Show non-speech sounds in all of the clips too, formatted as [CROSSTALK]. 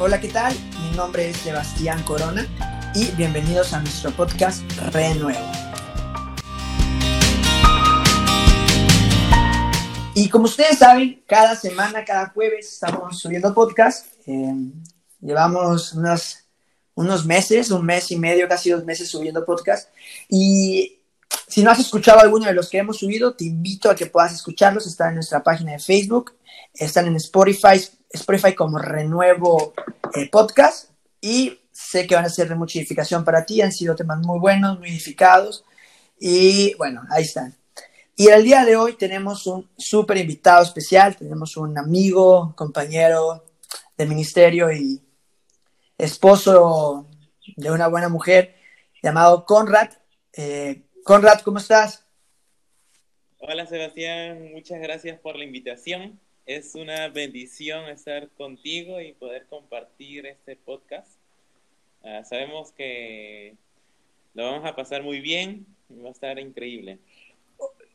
Hola, ¿qué tal? Mi nombre es Sebastián Corona y bienvenidos a nuestro podcast Renuevo. Y como ustedes saben, cada semana, cada jueves estamos subiendo podcast. Eh, llevamos unos, unos meses, un mes y medio, casi dos meses subiendo podcast. Y si no has escuchado alguno de los que hemos subido, te invito a que puedas escucharlos. Están en nuestra página de Facebook, están en Spotify, Spotify como Renuevo eh, Podcast y sé que van a ser de mucha edificación para ti, han sido temas muy buenos, muy edificados y bueno, ahí están. Y el día de hoy tenemos un súper invitado especial, tenemos un amigo, compañero de ministerio y esposo de una buena mujer llamado Conrad. Eh, Conrad, ¿cómo estás? Hola Sebastián, muchas gracias por la invitación. Es una bendición estar contigo y poder compartir este podcast. Uh, sabemos que lo vamos a pasar muy bien y va a estar increíble.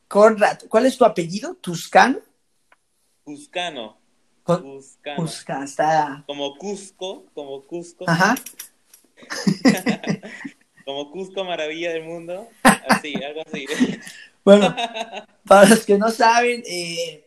Conrad, ¿cuál es tu apellido? ¿Tuscano? Cuscano. Cuscano. Cusca, está... Como Cusco, como Cusco. Ajá. [LAUGHS] como Cusco, maravilla del mundo. [LAUGHS] Así, algo así. bueno, para los que no saben, eh,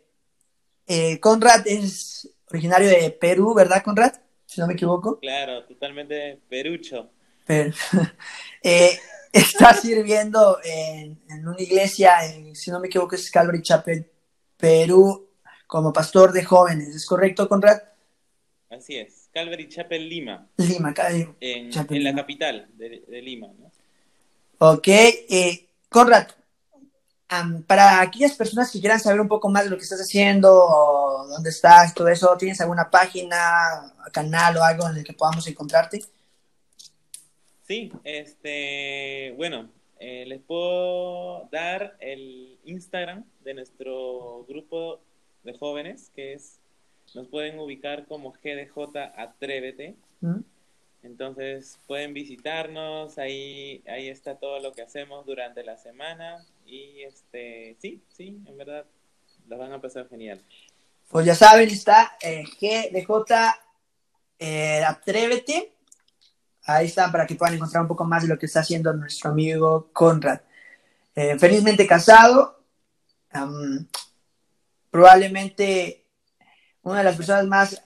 eh, Conrad es originario de Perú, ¿verdad, Conrad? Si no me equivoco. Claro, totalmente perucho. Pero, [LAUGHS] eh, está sirviendo en, una iglesia, si no me equivoco, es Calvary Chapel, Perú, como pastor de jóvenes. ¿Es correcto, Conrad? Así es, Calvary Chapel Lima. Lima, Calvary en, en la capital de, de Lima. ¿no? Ok, eh, Conrad, para aquellas personas que quieran saber un poco más de lo que estás haciendo, dónde estás, todo eso, ¿tienes alguna página, canal o algo en el que podamos encontrarte? Sí, este, bueno, eh, les puedo dar el Instagram de nuestro grupo de jóvenes, que es, nos pueden ubicar como GDJ Atrévete. ¿Mm? Entonces pueden visitarnos, ahí, ahí está todo lo que hacemos durante la semana y este, sí, sí, en verdad, la van a pasar genial. Pues ya saben, está eh, GDJ eh, Atrévete. Ahí está para que puedan encontrar un poco más de lo que está haciendo nuestro amigo Conrad. Eh, felizmente casado, probablemente una de las personas más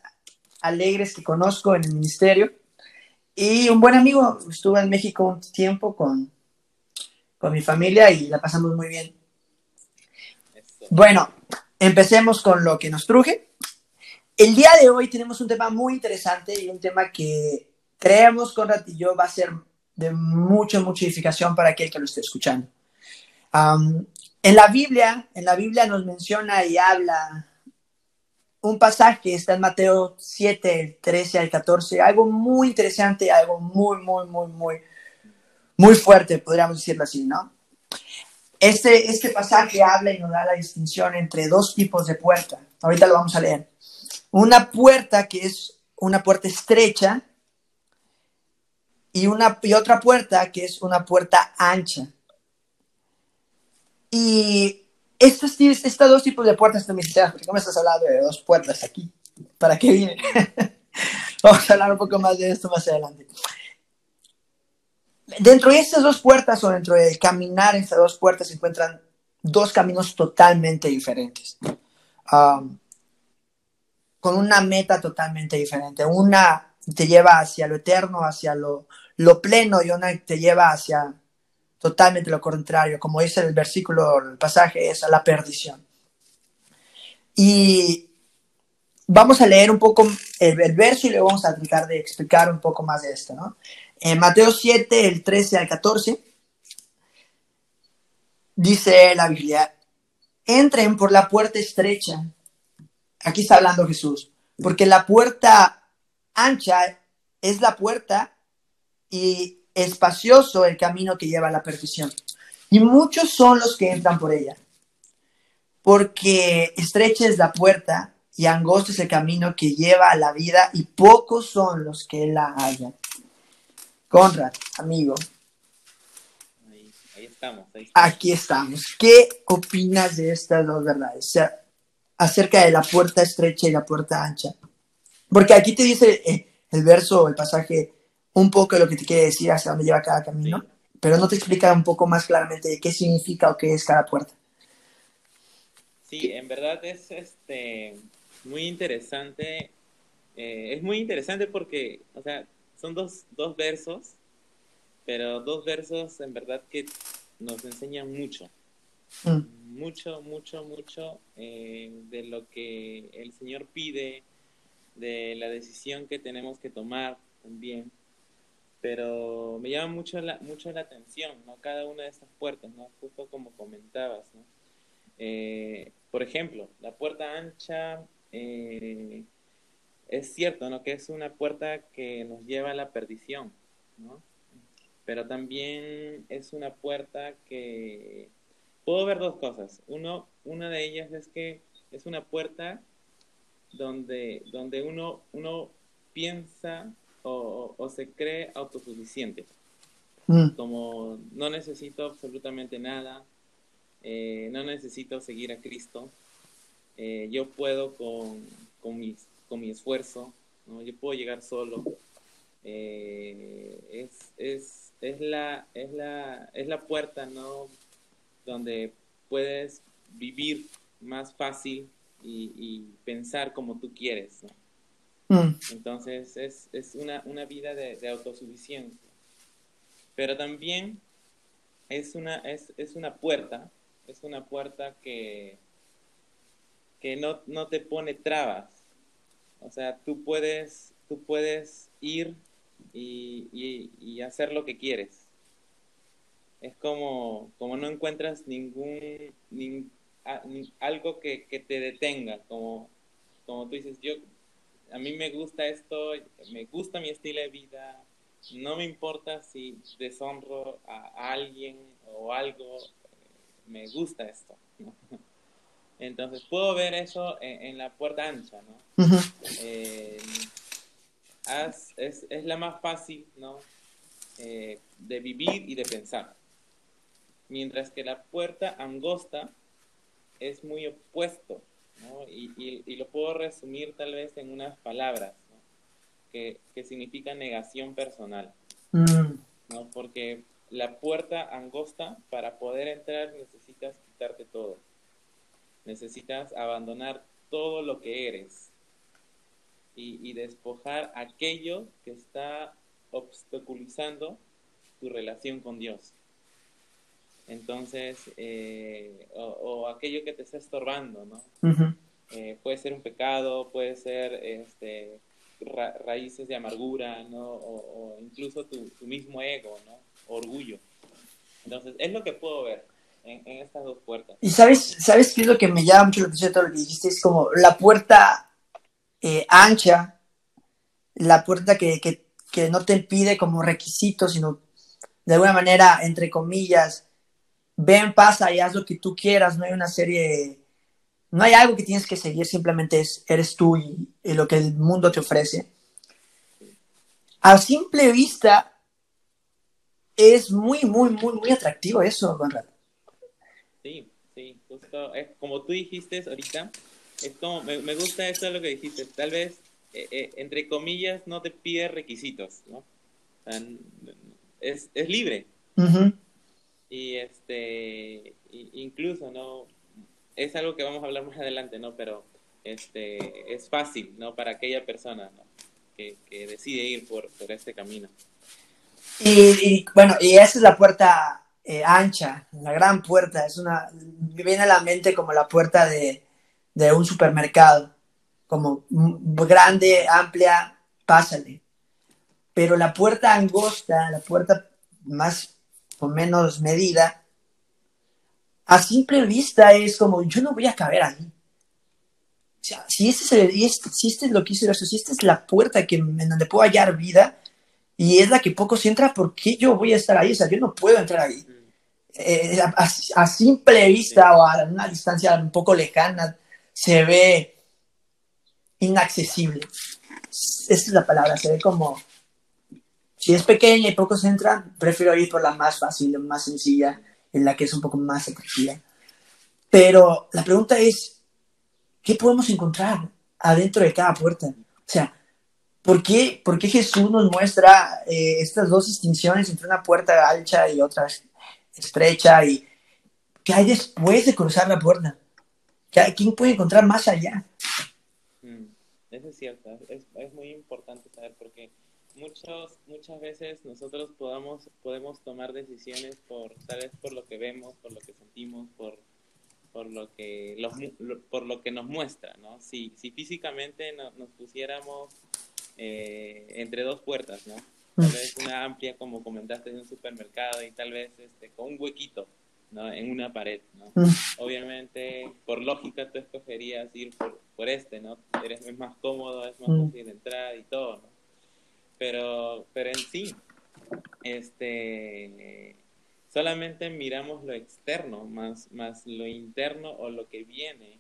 alegres que conozco en el ministerio. Y un buen amigo, estuve en México un tiempo con, con mi familia y la pasamos muy bien. Bueno, empecemos con lo que nos truje. El día de hoy tenemos un tema muy interesante y un tema que creemos, Conrad y yo, va a ser de mucha, mucha edificación para aquel que lo esté escuchando. en la Biblia, en la Biblia nos menciona y habla un pasaje, está en Mateo 7, el 13 al 14, algo muy interesante, algo muy, muy, muy, muy muy fuerte, podríamos decirlo así, ¿no? Este, este pasaje habla y nos da la distinción entre dos tipos de puerta. Ahorita lo vamos a leer. Una puerta que es una puerta estrecha y, una, y otra puerta que es una puerta ancha. Y estos, estos dos tipos de puertas también porque no me estás hablando de dos puertas aquí. ¿Para qué viene? [LAUGHS] vamos a hablar un poco más de esto más adelante. Dentro de estas dos puertas o dentro de caminar en estas dos puertas se encuentran dos caminos totalmente diferentes, con una meta totalmente diferente. Una te lleva hacia lo eterno, hacia lo, lo pleno y una te lleva hacia totalmente lo contrario, como dice el versículo, el pasaje es a la perdición. Y vamos a leer un poco el, el verso y luego vamos a tratar de explicar un poco más de esto, ¿no? En Mateo 7, el 13 al 14, dice la Biblia, entren por la puerta estrecha. Aquí está hablando Jesús, porque la puerta ancha es la puerta y espacioso el camino que lleva a la perdición. Y muchos son los que entran por ella, porque estrecha es la puerta y angosto es el camino que lleva a la vida y pocos son los que la hallan. Conrad, amigo. Ahí, estamos, Aquí estamos. ¿Qué opinas de estas dos verdades? O sea, acerca de la puerta estrecha y la puerta ancha. Porque aquí te dice, eh, el verso, el pasaje, un poco de lo que te quiere decir hasta dónde lleva cada camino, pero no te explica un poco más claramente qué significa o qué es cada puerta. Sí, en verdad es este muy interesante. Eh, es muy interesante porque, o sea, son dos, dos versos, pero dos versos en verdad que nos enseñan mucho. Mm. Mucho, mucho, mucho eh, de lo que el Señor pide, de la decisión que tenemos que tomar también. Pero me llama mucho la, mucho la atención, ¿no? Cada una de estas puertas, ¿no? Justo como comentabas, ¿no? Eh, por ejemplo, la puerta ancha eh, es cierto, ¿no? Que es una puerta que nos lleva a la perdición, ¿no? Pero también es una puerta que puedo ver dos cosas. Uno, una de ellas es que es una puerta donde, donde uno, uno piensa o, se cree autosuficiente. Mm. Como no necesito absolutamente nada, eh, no necesito seguir a Cristo, eh, yo puedo con, con, mi, con mi esfuerzo, ¿no? yo puedo llegar solo. Eh, es, es, es, la, es, la, es la puerta ¿no? donde puedes vivir más fácil y, pensar como tú quieres. Mm. Entonces es, es una, una, vida de, de, autosuficiencia. Pero también es una, es, es una puerta es una puerta que, que no, no te pone trabas. O sea, tú puedes, tú puedes ir y, y, hacer lo que quieres. Es como, como no encuentras ningún, algo que, que, te detenga, como, como tú dices, yo, a mí me gusta esto, me gusta mi estilo de vida, no me importa si deshonro a alguien o algo, me gusta esto. Entonces puedo ver eso en, la puerta ancha, ¿no? Eh, es, la más fácil, ¿no? Eh, de vivir y de pensar. Mientras que la puerta angosta es muy opuesto, ¿no? Y, lo puedo resumir tal vez en unas palabras, ¿no? que, que significa negación personal, mm. ¿no? Porque la puerta angosta, para poder entrar necesitas quitarte todo. Necesitas abandonar todo lo que eres y, despojar aquello que está obstaculizando tu relación con Dios. Entonces, eh, o, aquello que te está estorbando, ¿no? Eh, puede ser un pecado, puede ser este, raíces de amargura, ¿no? O, incluso tu, tu mismo ego, ¿no? orgullo. Entonces, es lo que puedo ver en, estas dos puertas. Y sabes, ¿sabes qué es lo que me llama mucho la atención de todo lo que dijiste? Es como la puerta eh, ancha, la puerta que, no te pide como requisito, sino de alguna manera, entre comillas, ven, pasa y haz lo que tú quieras, no hay una serie, no hay algo que tienes que seguir, simplemente es, eres tú y lo que el mundo te ofrece. A simple vista, es muy, muy, muy, muy atractivo eso, Conrad. Sí, justo, es como tú dijiste ahorita, es como, me, gusta eso de lo que dijiste, tal vez, eh, eh, entre comillas, no te pide requisitos, ¿no? es, es libre. Y este, incluso, ¿no? Es algo que vamos a hablar más adelante, ¿no? Pero este, es fácil, ¿no? Para aquella persona, ¿no? Que, que decide ir por, por este camino. Y, bueno, y esa es la puerta eh, ancha, la gran puerta. Es una, me viene a la mente como la puerta de, un supermercado, como grande, amplia, pásale. Pero la puerta angosta, la puerta más o menos medida, a simple vista es como, yo no voy a caber ahí. O sea, si este es, si este es lo que hice, si esta es la puerta que, en donde puedo hallar vida, y es la que pocos entran, ¿por qué yo voy a estar ahí? O sea, yo no puedo entrar ahí. Eh, a, simple vista o a una distancia un poco lejana se ve inaccesible. Esa es la palabra, se ve como, si es pequeña y pocos entran, prefiero ir por la más fácil, la más sencilla, en la que es un poco más atractiva. Pero la pregunta es, ¿qué podemos encontrar adentro de cada puerta? O sea, ¿por qué, por qué Jesús nos muestra eh, estas dos distinciones entre una puerta ancha y otra estrecha? ¿Y qué hay después de cruzar la puerta? ¿Quién puede encontrar más allá? Mm, eso es cierto, es, es muy importante saber porque muchos, muchas veces nosotros podamos, podemos tomar decisiones por tal vez por lo que vemos, por lo que sentimos, por, por lo que los, por lo que nos muestra, ¿no? Si, si físicamente nos pusiéramos eh, entre dos puertas, ¿no? Tal mm. vez una amplia, como comentaste, en un supermercado y tal vez este, con un huequito, ¿no? En una pared, ¿no? Mm. Obviamente, por lógica, tú escogerías ir por, por este, ¿no? Eres, es más cómodo, es más mm. fácil entrar y todo, ¿no? Pero, pero en sí, este, solamente miramos lo externo, más, más lo interno o lo que viene,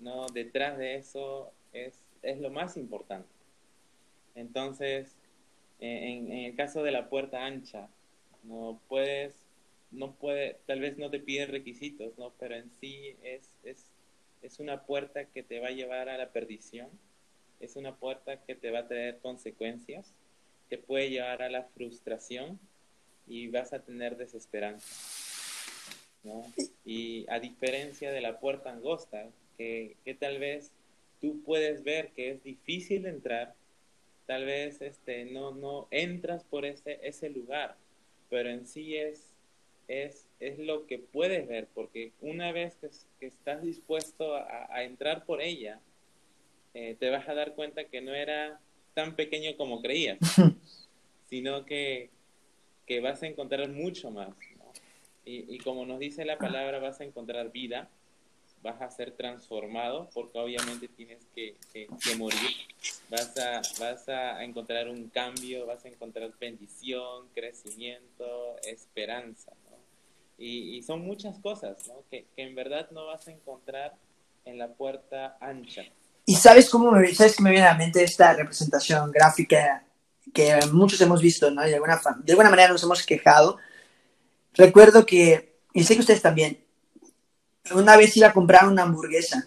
¿no? Detrás de eso es, es lo más importante. Entonces, en, el caso de la puerta ancha, no puedes, no puede, tal vez no te piden requisitos, ¿no? Pero en sí es, es, es una puerta que te va a llevar a la perdición, es una puerta que te va a traer consecuencias te puede llevar a la frustración y vas a tener desesperanza. ¿no? Y a diferencia de la puerta angosta, que, que, tal vez tú puedes ver que es difícil entrar, tal vez este, no, no entras por ese, ese lugar, pero en sí es, es, es lo que puedes ver, porque una vez que, que estás dispuesto a, a, entrar por ella, eh, te vas a dar cuenta que no era tan pequeño como creías, [LAUGHS] sino que, que vas a encontrar mucho más. Y, y, como nos dice la palabra, vas a encontrar vida, vas a ser transformado, porque obviamente tienes que, que, morir, vas a, vas a encontrar un cambio, vas a encontrar bendición, crecimiento, esperanza. Y, y, son muchas cosas ¿no? que, que en verdad no vas a encontrar en la puerta ancha. Y sabes cómo me, sabes que me viene a la mente esta representación gráfica que muchos hemos visto, ¿no? De alguna, de alguna manera nos hemos quejado. Recuerdo que, y sé que ustedes también, una vez iba a comprar una hamburguesa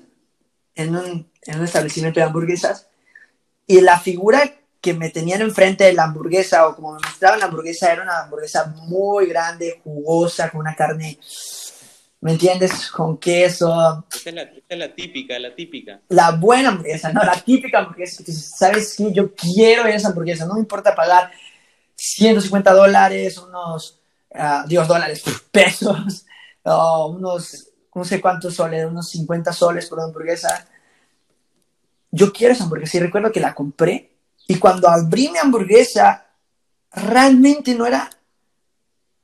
en un, en un establecimiento de hamburguesas y la figura que me tenían enfrente de la hamburguesa o como me mostraban la hamburguesa era una hamburguesa muy grande, jugosa, con una carne ¿me entiendes? Con queso. Esta es, la, es la, típica, la típica. La buena hamburguesa, no, la típica hamburguesa. ¿Sabes qué? Yo quiero esa hamburguesa, no me importa pagar 150 dólares, unos, uh, Dios, dólares, [LAUGHS] pesos, o unos, no sé cuántos soles, unos 50 soles por una hamburguesa. Yo quiero esa hamburguesa y recuerdo que la compré y cuando abrí mi hamburguesa, realmente no era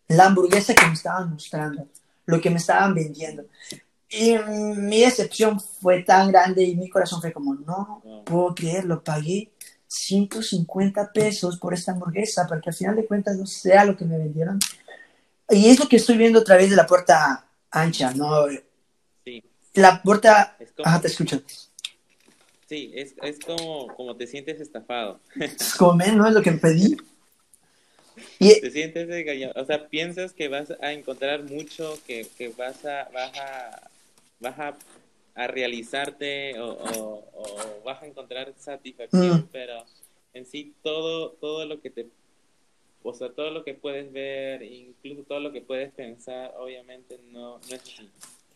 la hamburguesa que me estaban mostrando lo que me estaban vendiendo. Y mi decepción fue tan grande y mi corazón fue como, no puedo creerlo, pagué 150 pesos por esta hamburguesa para que al final de cuentas no sea lo que me vendieron. Y es lo que estoy viendo a través de la puerta ancha, ¿no? Sí. La puerta... Ajá, te escucho. Sí, es, es como, como te sientes estafado. Es como, ¿no? Es lo que pedí. Te sientes engañado, o sea, piensas que vas a encontrar mucho, que, que vas a, vas a, vas a, a realizarte o, o, vas a encontrar satisfacción, mm. pero en sí todo, todo lo que te, o sea, todo lo que puedes ver, incluso todo lo que puedes pensar, obviamente no, no es así.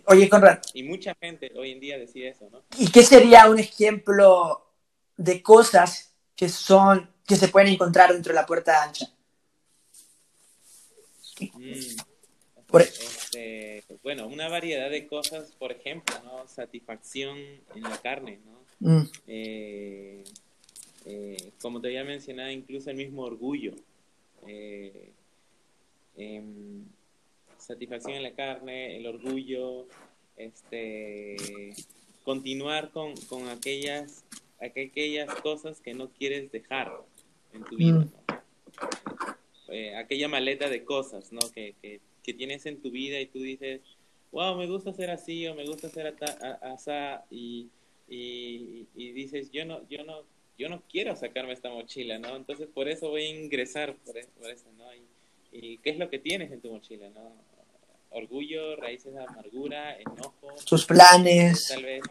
Oye, Conrad. Y mucha gente hoy en día decide eso, ¿no? ¿Y qué sería un ejemplo de cosas que son, que se pueden encontrar dentro de la puerta ancha? Mm. E- este, bueno, una variedad de cosas, por ejemplo, ¿no? Satisfacción en la carne, ¿no? Mm. Eh, eh, como te había mencionado, incluso el mismo orgullo. Eh, em, satisfacción en la carne, el orgullo, este, continuar con, con aquellas, aquellas cosas que no quieres dejar en tu vida. Mm. Eh, aquella maleta de cosas, ¿no? Que, que, que, tienes en tu vida y tú dices, wow, me gusta hacer así o me gusta hacer así y, y, y, dices, yo no, yo no, yo no quiero sacarme esta mochila, ¿no? Entonces por eso voy a ingresar por, e, por eso, ¿no? Y, y, qué es lo que tienes en tu mochila, ¿no? Orgullo, raíces de amargura, enojo. Sus planes. Tal vez,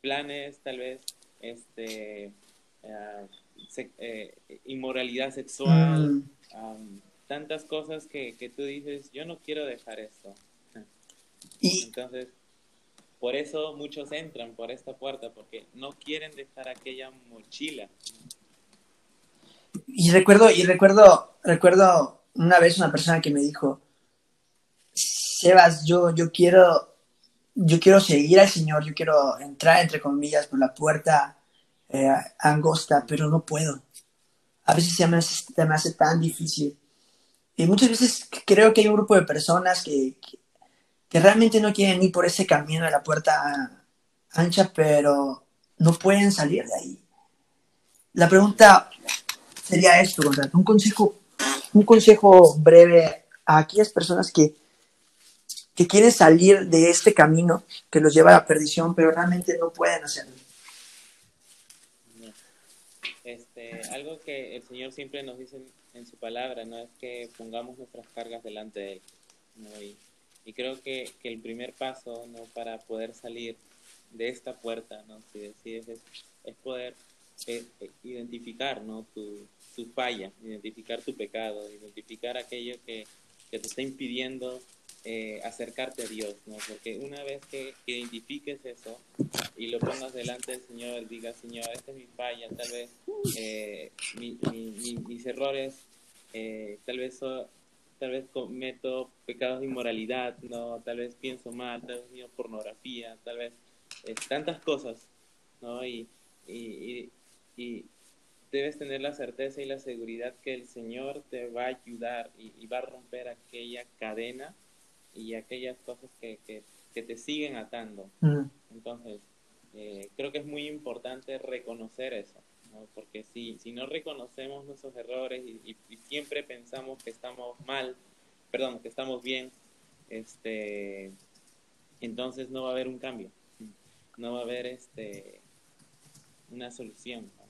planes, tal vez, este, eh, inmoralidad sexual, Mm. tantas cosas que, que, tú dices, yo no quiero dejar esto. Y, Entonces, por eso muchos entran por esta puerta, porque no quieren dejar aquella mochila. y recuerdo, y recuerdo, recuerdo una vez una persona que me dijo, Sebas, yo, yo quiero, yo quiero seguir al Señor, yo quiero entrar entre comillas por la puerta eh, angosta, pero no puedo. A veces se me, hace, tan difícil. Y muchas veces creo que hay un grupo de personas que, que realmente no quieren ir por ese camino de la puerta ancha, pero no pueden salir de ahí. La pregunta sería esto, un consejo, un consejo breve a aquellas personas que, que quieren salir de este camino que los lleva a la perdición, pero realmente no pueden hacerlo. Este, algo que el Señor siempre nos dice en, su palabra, ¿no? Es que pongamos nuestras cargas delante de Él, ¿no? Y creo que, que, el primer paso, ¿no? Para poder salir de esta puerta, ¿no? Si decides, es, es poder eh, eh, identificar, ¿no? Tu, tu, falla, identificar tu pecado, identificar aquello que, que te está impidiendo eh, acercarte a Dios, ¿no? Porque una vez que, que, identifiques eso y lo pongas delante del Señor, digas, Señor, esta es mi falla, tal vez eh, mi, mi, mi, mis errores, eh, tal vez so, tal vez cometo pecados de inmoralidad, no, tal vez pienso mal, tal vez mío pornografía, tal vez tantas cosas, ¿no? Y, y, y, y, debes tener la certeza y la seguridad que el Señor te va a ayudar y, va a romper aquella cadena y aquellas cosas que, que, que te siguen atando. Mm. Entonces, eh, creo que es muy importante reconocer eso, ¿no? porque si, si no reconocemos nuestros errores y, y, y, siempre pensamos que estamos mal, perdón, que estamos bien, este, entonces no va a haber un cambio, no va a haber este, una solución. ¿no?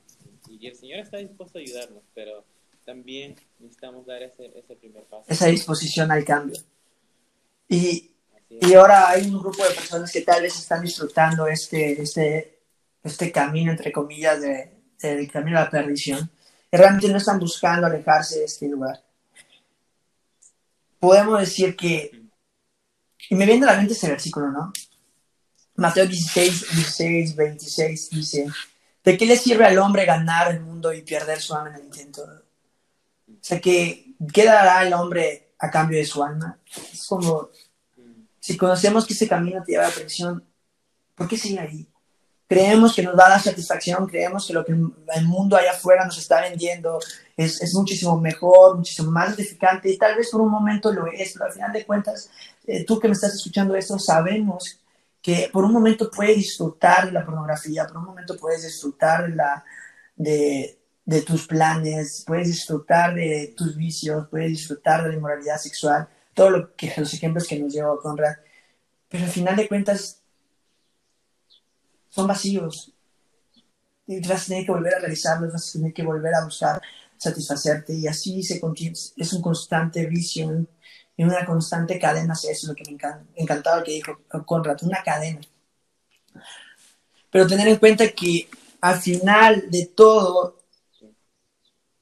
Y el Señor está dispuesto a ayudarnos, pero también necesitamos dar ese, ese primer paso. Esa disposición al cambio. Y, y, ahora hay un grupo de personas que tal vez están disfrutando este, este, este camino, entre comillas, de, del camino a la perdición, y realmente no están buscando alejarse de este lugar. Podemos decir que, y me viene a la mente ese versículo, ¿no? Mateo 16, 16, 26 dice, ¿de qué le sirve al hombre ganar el mundo y perder su alma en el intento? O sea, que ¿qué dará el hombre a cambio de su alma? Es como, si conocemos que ese camino te lleva a la perdición, ¿por qué seguir ahí? Creemos que nos va a dar satisfacción, creemos que lo que el mundo allá afuera nos está vendiendo es, es muchísimo mejor, muchísimo más gratificante y tal vez por un momento lo es, pero al final de cuentas, eh, tú que me estás escuchando esto, sabemos que por un momento puedes disfrutar de la pornografía, por un momento puedes disfrutar de, la, de, de tus planes, puedes disfrutar de tus vicios, puedes disfrutar de la inmoralidad sexual, todo lo que los ejemplos que nos llevó Conrad, pero al final de cuentas son vacíos. Y vas a tener que volver a realizarlos, vas a tener que volver a buscar satisfacerte y así se es un constante vicio, en una constante cadena, eso es lo que me encanta, encantaba que dijo Conrad, una cadena. Pero tener en cuenta que al final de todo,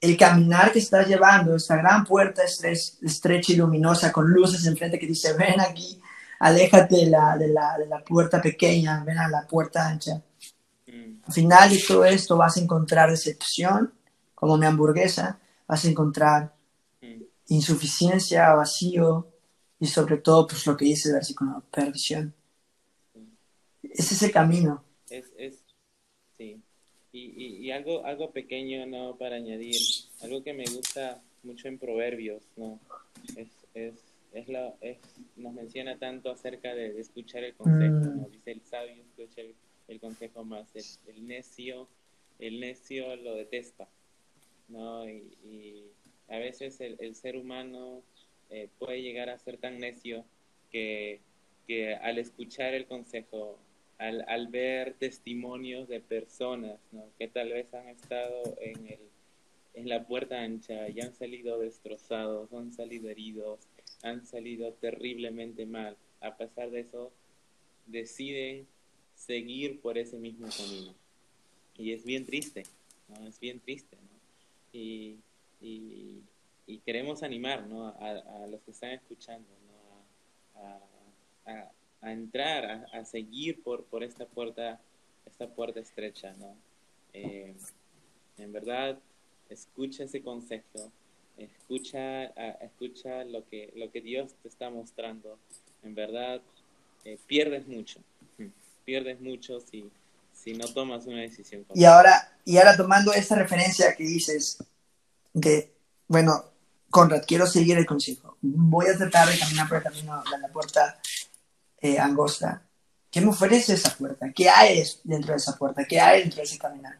el caminar que estás llevando, esta gran puerta estrecha y luminosa con luces enfrente que dice, ven aquí, aléjate de la, de la, de la puerta pequeña, ven a la puerta ancha. Al final de todo esto vas a encontrar decepción, como mi hamburguesa, vas a encontrar insuficiencia, vacío y sobre todo, pues lo que dice el versículo, perdición. Es ese camino. Es, es, sí. Y, y, y, algo, algo pequeño, ¿no? Para añadir, algo que me gusta mucho en Proverbios, ¿no? Es, es, es, la, es nos menciona tanto acerca de, de escuchar el consejo, mm. ¿no? Dice el sabio escucha el, el consejo más, el, el, necio, el necio lo detesta, ¿no? Y, y a veces el, el ser humano eh, puede llegar a ser tan necio que, que al escuchar el consejo al, al, ver testimonios de personas ¿no? que tal vez han estado en, el, en la puerta ancha y han salido destrozados, han salido heridos, han salido terriblemente mal. A pesar de eso, deciden seguir por ese mismo camino. Y es bien triste, ¿no? Es bien triste, ¿no? Y, y, queremos animar, ¿no? A, los que están escuchando, ¿no? A, a entrar, a, seguir por, por esta puerta, esta puerta estrecha, ¿no? Eh, en verdad, escucha ese consejo, escucha, escucha lo que, lo que Dios te está mostrando. En verdad, eh, pierdes mucho, pierdes mucho si, si no tomas una decisión. Y ahora, y ahora tomando esta referencia que dices, de, bueno, Conrad, quiero seguir el consejo. Voy a tratar de caminar por el camino de la puerta eh, angosta. ¿Qué me ofrece esa puerta? ¿Qué hay dentro de esa puerta? ¿Qué hay dentro de ese caminar?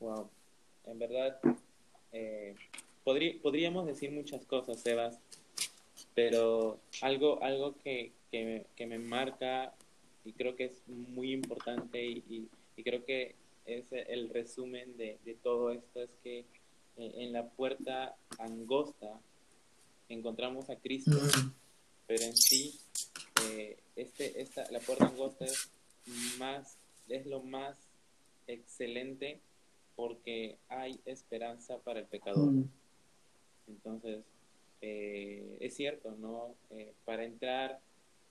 Wow. En verdad, eh, podríamos decir muchas cosas, Sebas, pero algo, algo que, me, marca y creo que es muy importante y, creo que es el resumen de, todo esto es que eh, en la puerta angosta encontramos a Cristo, mm. pero en sí eh, este, esta, la puerta angosta es más es lo más excelente porque hay esperanza para el pecador. Mm. Entonces, eh, es cierto, ¿no? Eh, para entrar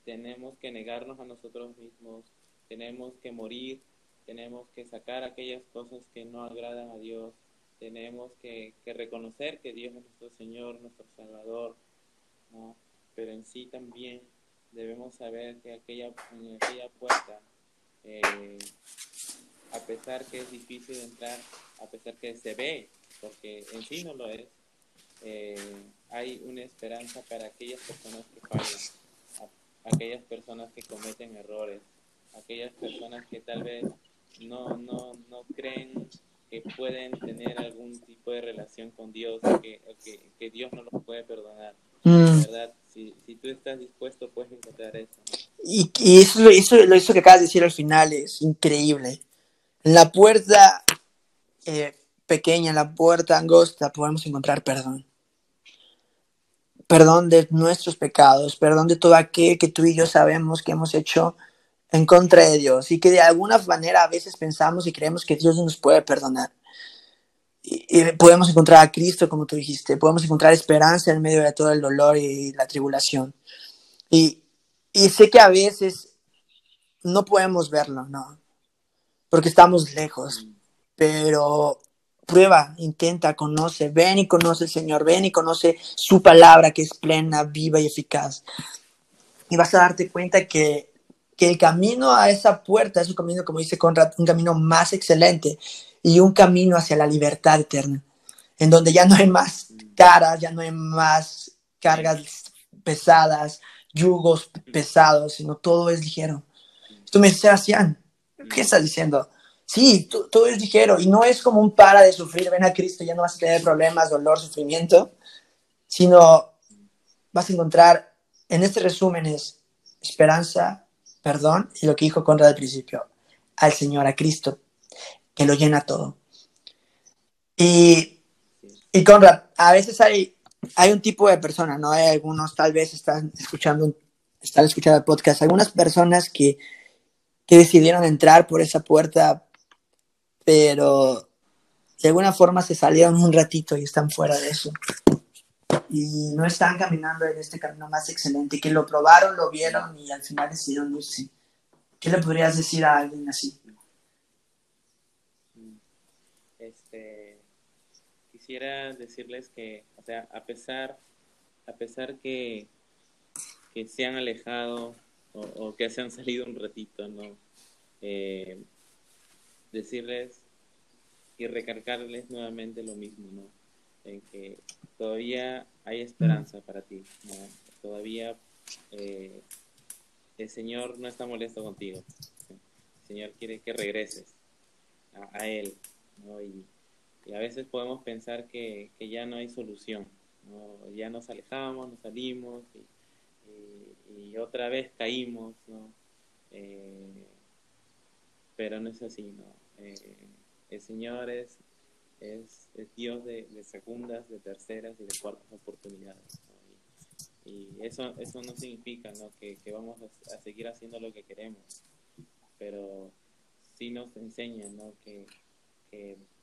tenemos que negarnos a nosotros mismos, tenemos que morir, tenemos que sacar aquellas cosas que no agradan a Dios, tenemos que, reconocer que Dios es nuestro Señor, nuestro Salvador, ¿no? Pero en sí también debemos saber que aquella, en aquella puerta eh, a pesar que es difícil entrar, a pesar que se ve, porque en sí no lo es, eh, hay una esperanza para aquellas personas que fallan, aquellas personas que cometen errores, aquellas personas que tal vez no, no, no creen que pueden tener algún tipo de relación con Dios, que, que, Dios no los puede perdonar. Mm. ¿Verdad? Si, si, tú estás dispuesto, puedes encontrar eso. Y, y eso, eso, eso que acabas de decir al final es increíble la puerta eh, pequeña, la puerta angosta, podemos encontrar perdón. Perdón de nuestros pecados, perdón de todo aquel que tú y yo sabemos que hemos hecho en contra de Dios y que de alguna manera a veces pensamos y creemos que Dios no nos puede perdonar. Y, podemos encontrar a Cristo, como tú dijiste, podemos encontrar esperanza en medio de todo el dolor y la tribulación. Y, y sé que a veces no podemos verlo, no, porque estamos lejos. Pero prueba, intenta, conoce, ven y conoce el Señor, ven y conoce su palabra que es plena, viva y eficaz. Y vas a darte cuenta que, que el camino a esa puerta es un camino, como dice Conrad, un camino más excelente y un camino hacia la libertad eterna, en donde ya no hay más caras, ya no hay más cargas pesadas, yugos pesados, sino todo es ligero. Tú me dices, Sebastián, ¿Qué estás diciendo? Sí, todo es ligero y no es como un para de sufrir, ven a Cristo, ya no vas a tener problemas, dolor, sufrimiento, sino vas a encontrar en este resumen es esperanza, perdón y lo que dijo Conrad al principio, al Señor, a Cristo, que lo llena todo. Y, y Conrad, a veces hay, hay un tipo de persona, ¿no? Hay algunos, tal vez están escuchando, están escuchando el podcast, algunas personas que que decidieron entrar por esa puerta, pero de alguna forma se salieron un ratito y están fuera de eso. Y no están caminando en este camino más excelente, que lo probaron, lo vieron y al final decidieron irse. ¿Qué le podrías decir a alguien así? Este, quisiera decirles que, o sea, a pesar, a pesar que, que se han alejado o, que se han salido un ratito, ¿no? Eh, decirles y recargarles nuevamente lo mismo, ¿no? En que todavía hay esperanza para ti, ¿no? Todavía eh, el Señor no está molesto contigo. El Señor quiere que regreses a, Él, ¿no? Y, a veces podemos pensar que, ya no hay solución, ¿no? Ya nos alejamos, nos salimos y y otra vez caímos, ¿no? Eh, pero no es así, ¿no? Eh, el Señor es, es, Dios de, segundas, de terceras y de cuartas oportunidades. Y, eso, eso no significa ¿no? Que, vamos a, seguir haciendo lo que queremos, pero sí nos enseña, ¿no? Que,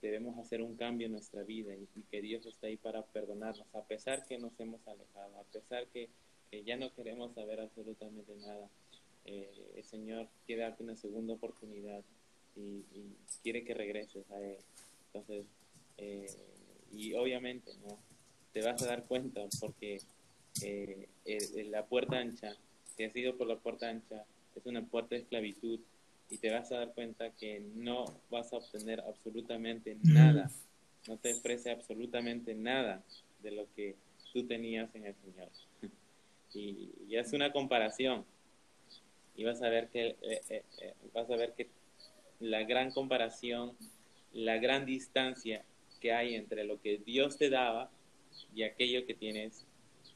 debemos hacer un cambio en nuestra vida y, que Dios está ahí para perdonarnos, a pesar que nos hemos alejado, a pesar que, ya no queremos saber absolutamente nada. Eh, el Señor quiere darte una segunda oportunidad y, quiere que regreses a Él. Entonces, eh, y obviamente, ¿no? Te vas a dar cuenta porque eh, la puerta ancha, si has ido por la puerta ancha, es una puerta de esclavitud y te vas a dar cuenta que no vas a obtener absolutamente nada, no te ofrece absolutamente nada de lo que tú tenías en el Señor. [LAUGHS] Y, y es una comparación y vas a ver que eh, eh, eh, vas a ver que la gran comparación, la gran distancia que hay entre lo que Dios te daba y aquello que tienes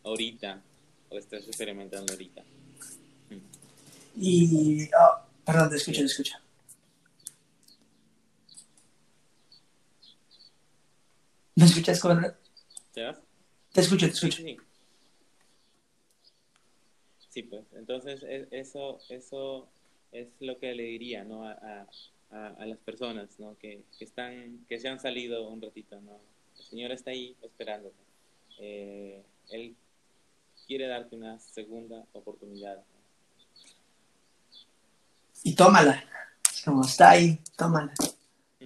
ahorita o estás experimentando ahorita. Y, oh, perdón, te escucho, te escucho. ¿Me escuchas, Conrad? ¿Te Te escucho, te escucho. Sí, pues, entonces e, eso, eso es lo que le diría, ¿no? A, a, las personas, ¿no? Que, que, están, que se han salido un ratito, ¿no? El Señor está ahí esperándote. Eh, él quiere darte una segunda oportunidad. Y tómala. Como está ahí, tómala.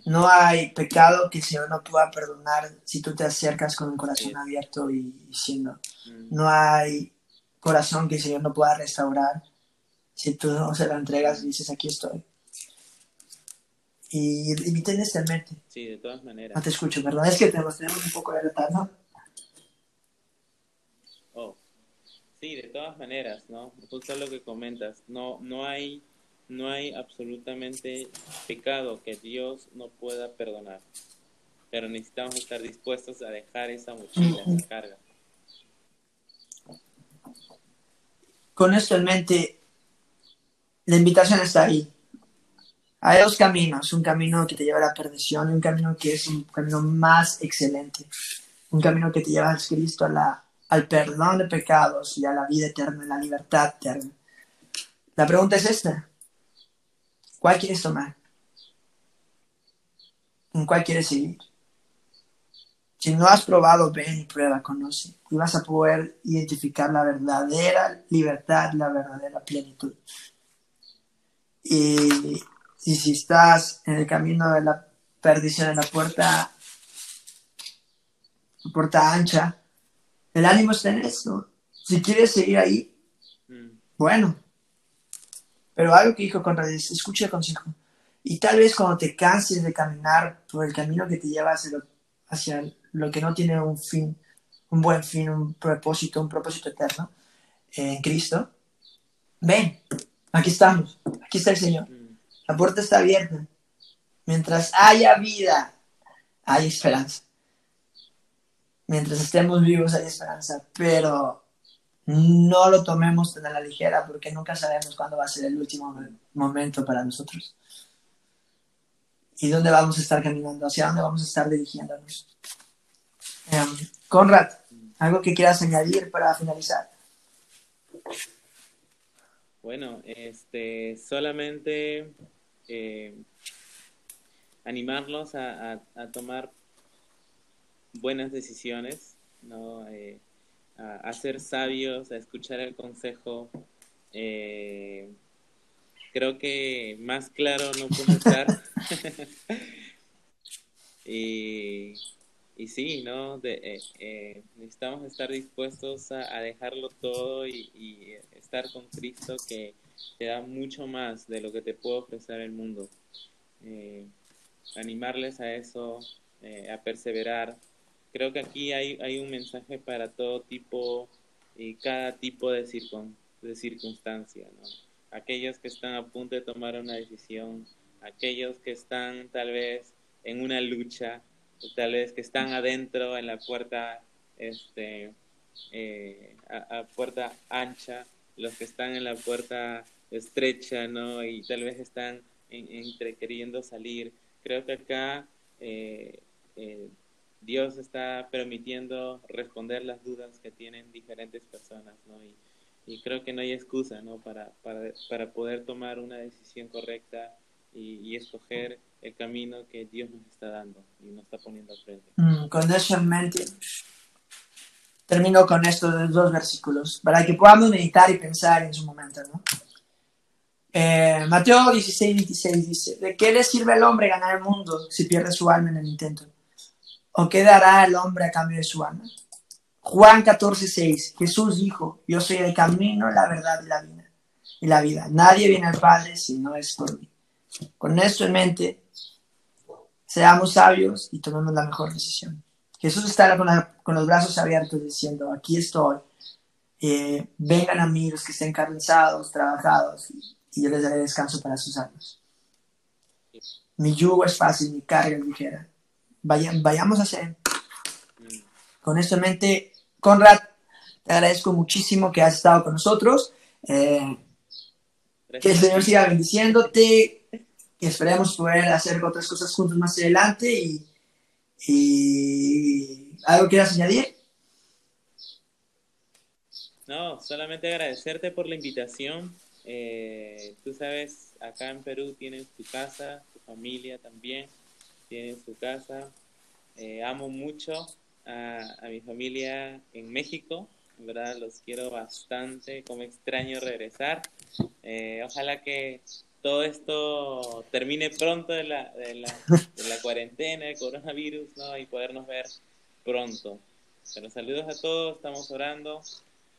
No hay pecado que el Señor no pueda perdonar si tú te acercas con el corazón abierto y diciendo. Mm. No hay corazón que el Señor no pueda restaurar si tú no se la entregas y dices, aquí estoy. Y, y tienes en mente. Sí, de todas maneras. No te escucho, perdón, es que tenemos, tenemos un poco de retardo. Oh, sí, de todas maneras, ¿no? Justo lo que comentas, no, no hay, no hay absolutamente pecado que Dios no pueda perdonar, pero necesitamos estar dispuestos a dejar esa mochila, esa carga. Con esto en mente, la invitación está ahí. Hay dos caminos, un camino que te lleva a la perdición y un camino que es un camino más excelente, un camino que te lleva a Cristo a la, al perdón de pecados y a la vida eterna, a la libertad eterna. La pregunta es esta, ¿cuál quieres tomar? ¿En cuál quieres seguir? Si no has probado, ven y prueba, conoce. Y vas a poder identificar la verdadera libertad, la verdadera plenitud. Y, si estás en el camino de la perdición, en la puerta, puerta ancha, el ánimo está en eso. Si quieres seguir ahí, mm. bueno. Pero algo que dijo Conrad es, escucha el consejo. Y tal vez cuando te canses de caminar por el camino que te lleva hacia, hacia lo que no tiene un fin, un buen fin, un propósito, un propósito eterno en Cristo, ven, aquí estamos, aquí está el Señor. La puerta está abierta. Mientras haya vida, hay esperanza. Mientras estemos vivos hay esperanza, pero no lo tomemos tan a la ligera porque nunca sabemos cuándo va a ser el último momento para nosotros. ¿Y dónde vamos a estar caminando? ¿Hacia dónde vamos a estar dirigiéndonos? Em, Conrad, ¿algo que quieras añadir para finalizar? Bueno, este, solamente eh, animarlos a, tomar buenas decisiones, ¿no? Eh, a, ser sabios, a escuchar el consejo. Eh, creo que más claro no puedo estar. [LAUGHS] [LAUGHS] y y sí, ¿no? De, eh, eh, necesitamos estar dispuestos a, dejarlo todo y, estar con Cristo que te da mucho más de lo que te puede ofrecer el mundo. Eh, animarles a eso, a perseverar. Creo que aquí hay, hay un mensaje para todo tipo y cada tipo de, de circunstancia. Aquellos que están a punto de tomar una decisión, aquellos que están tal vez en una lucha, tal vez que están adentro en la puerta, este, eh, a, puerta ancha, los que están en la puerta estrecha, ¿no? Y tal vez están entre queriendo salir. Creo que acá eh, eh, Dios está permitiendo responder las dudas que tienen diferentes personas, ¿no? Y, y creo que no hay excusa, ¿no? Para, para, para poder tomar una decisión correcta y, escoger camino que Dios está dando y nos está poniendo frente. Mm, con eso en mente, termino con estos dos versículos, para que podamos meditar y pensar en su momento, ¿no? Eh, Mateo 16, 26 dice, ¿de qué le sirve al hombre ganar el mundo si pierde su alma en el intento? ¿O qué dará el hombre a cambio de su alma? Juan 14, 6, Jesús dijo, yo soy el camino, la verdad y la vida. Y la vida. Nadie viene al Padre si no es por mí. Con esto en mente, seamos sabios y tomemos la mejor decisión. Jesús está con, los brazos abiertos diciendo, aquí estoy, eh, vengan a mí los que estén cansados, trabajados, y yo les daré descanso para sus almas. Mi yugo es fácil, mi carga es ligera. vayamos a hacer. Con esto en mente, Conrad, te agradezco muchísimo que has estado con nosotros. Eh, que el Señor siga bendiciéndote. Esperemos poder hacer otras cosas juntos más adelante. Y, ¿algo quieras añadir? No, solamente agradecerte por la invitación. Eh, tú sabes, acá en Perú tienes tu casa, tu familia también tiene su casa. Eh, amo mucho a, mi familia en México, verdad los quiero bastante, como extraño regresar. Eh, ojalá que todo esto termine pronto de la, de la, de la cuarentena, el coronavirus, ¿no? Y podernos ver pronto. Pero saludos a todos, estamos orando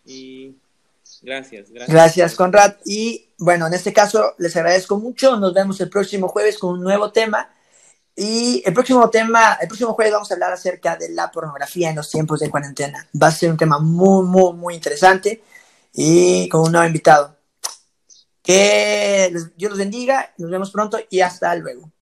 y gracias, gracias. Gracias, Conrad. Y bueno, en este caso les agradezco mucho. Nos vemos el próximo jueves con un nuevo tema. Y el próximo tema, el próximo jueves vamos a hablar acerca de la pornografía en los tiempos de cuarentena. Va a ser un tema muy, muy, muy interesante y con un nuevo invitado. Que Dios los bendiga, nos vemos pronto y hasta luego.